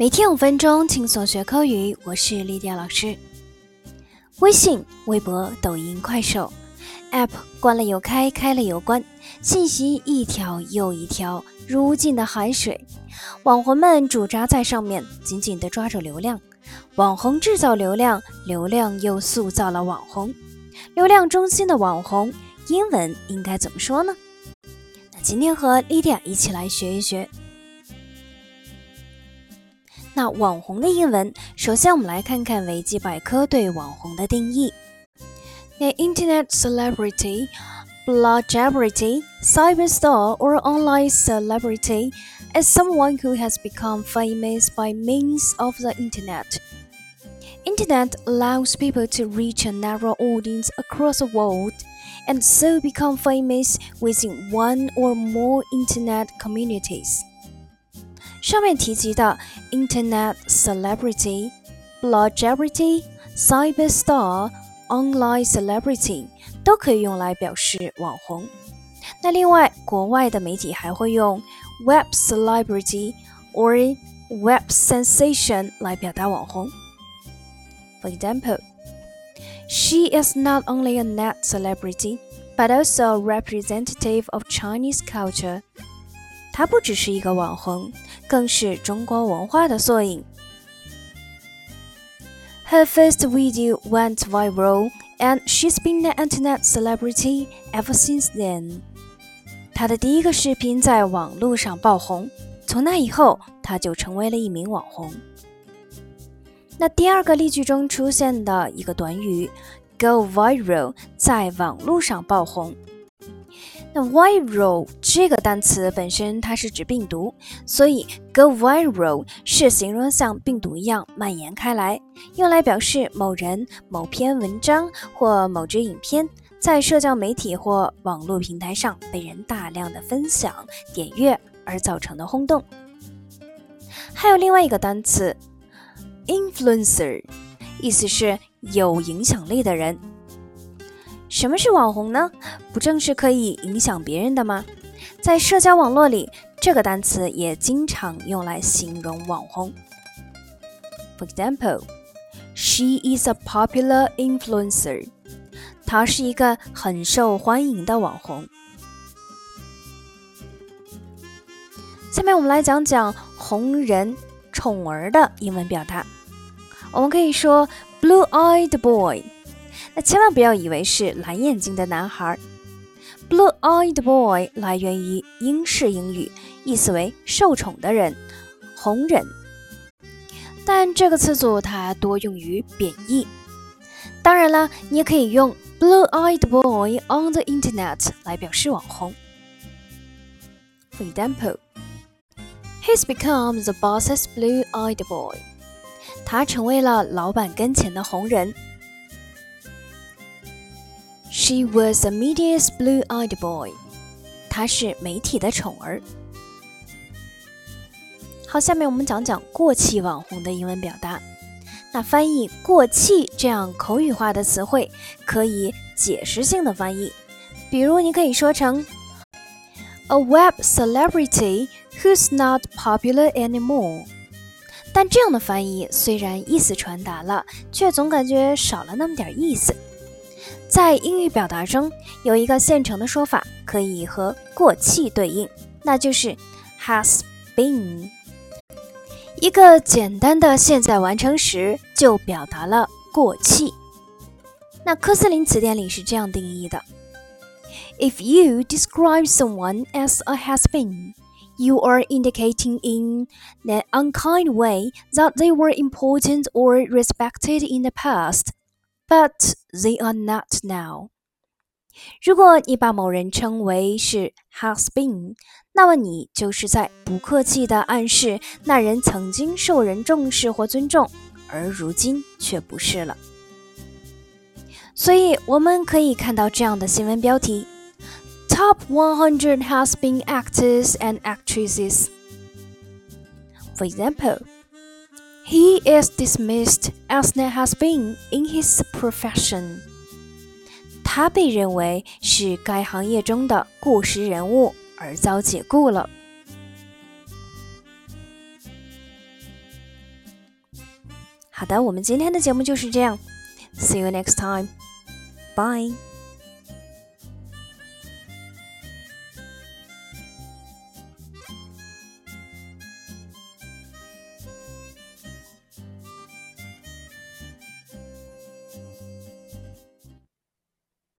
每天五分钟，轻松学口语。我是丽迪亚老师。微信、微博、抖音、快手 App 关了又开，开了又关，信息一条又一条，如无尽的海水。网红们驻扎在上面，紧紧地抓住流量。网红制造流量，流量又塑造了网红。流量中心的网红，英文应该怎么说呢？那今天和丽迪亚一起来学一学。那网红的英文，首先我们来看看维基百科对网红的定义。The internet celebrity, blog celebrity, cyber star, or online celebrity is someone who has become famous by means of the internet. Internet allows people to reach a narrow audience across the world and so become famous within one or more internet communities. 上面提及的 Internet celebrity、blog celebrity、cyber star、online celebrity 都可以用来表示网红。那另外，国外的媒体还会用 web celebrity or web sensation 来表达网红。For example, she is not only a net celebrity, but also a representative of Chinese culture. 她不只是一个网红， 更是中国文化的缩影。Her first video went viral, and she's been an internet celebrity ever since then. 她的第一个视频在网络上爆红，从那以后，她就成为了一名网红。那第二个例句中出现的一个短语 “go viral”，在网络上爆红。那 viral 这个单词本身它是指病毒，所以 go viral 是形容像病毒一样蔓延开来，用来表示某人、某篇文章或某支影片在社交媒体或网络平台上被人大量的分享、点阅而造成的轰动。还有另外一个单词 influencer，意思是有影响力的人。什么是网红呢？不正是可以影响别人的吗？在社交网络里，这个单词也经常用来形容网红。For example, she is a popular influencer. 她是一个很受欢迎的网红。下面我们来讲讲红人、宠儿的英文表达。我们可以说 blue-eyed boy。那千万不要以为是蓝眼睛的男孩。Blue-eyed boy 来源于英式英语，意思为受宠的人、红人。但这个词组它多用于贬义。当然了，你也可以用 blue-eyed boy on the internet 来表示网红。For example, he's become the boss's blue-eyed boy. 他成为了老板跟前的红人。She was a media's blue-eyed boy。他是媒体的宠儿。好，下面我们讲讲过气网红的英文表达。那翻译“过气”这样口语化的词汇，可以解释性的翻译。比如，你可以说成 “a web celebrity who's not popular anymore”。但这样的翻译虽然意思传达了，却总感觉少了那么点意思。在英语表达中，有一个现成的说法可以和过气对应，那就是 has been。一个简单的现在完成时就表达了过气。那科斯林词典里是这样定义的：If you describe someone as a has been, you are indicating in an unkind way that they were important or respected in the past. But they are not now。如果你把某人称为是 has been，那么你就是在不客气地暗示那人曾经受人重视或尊重，而如今却不是了。所以我们可以看到这样的新闻标题：Top 100 has been actors and actresses。For example。 He is dismissed as there has been in his profession. 他被认为是该行业中的过时人物，而遭解雇了。好的，我们今天的节目就是这样。See you next time. Bye.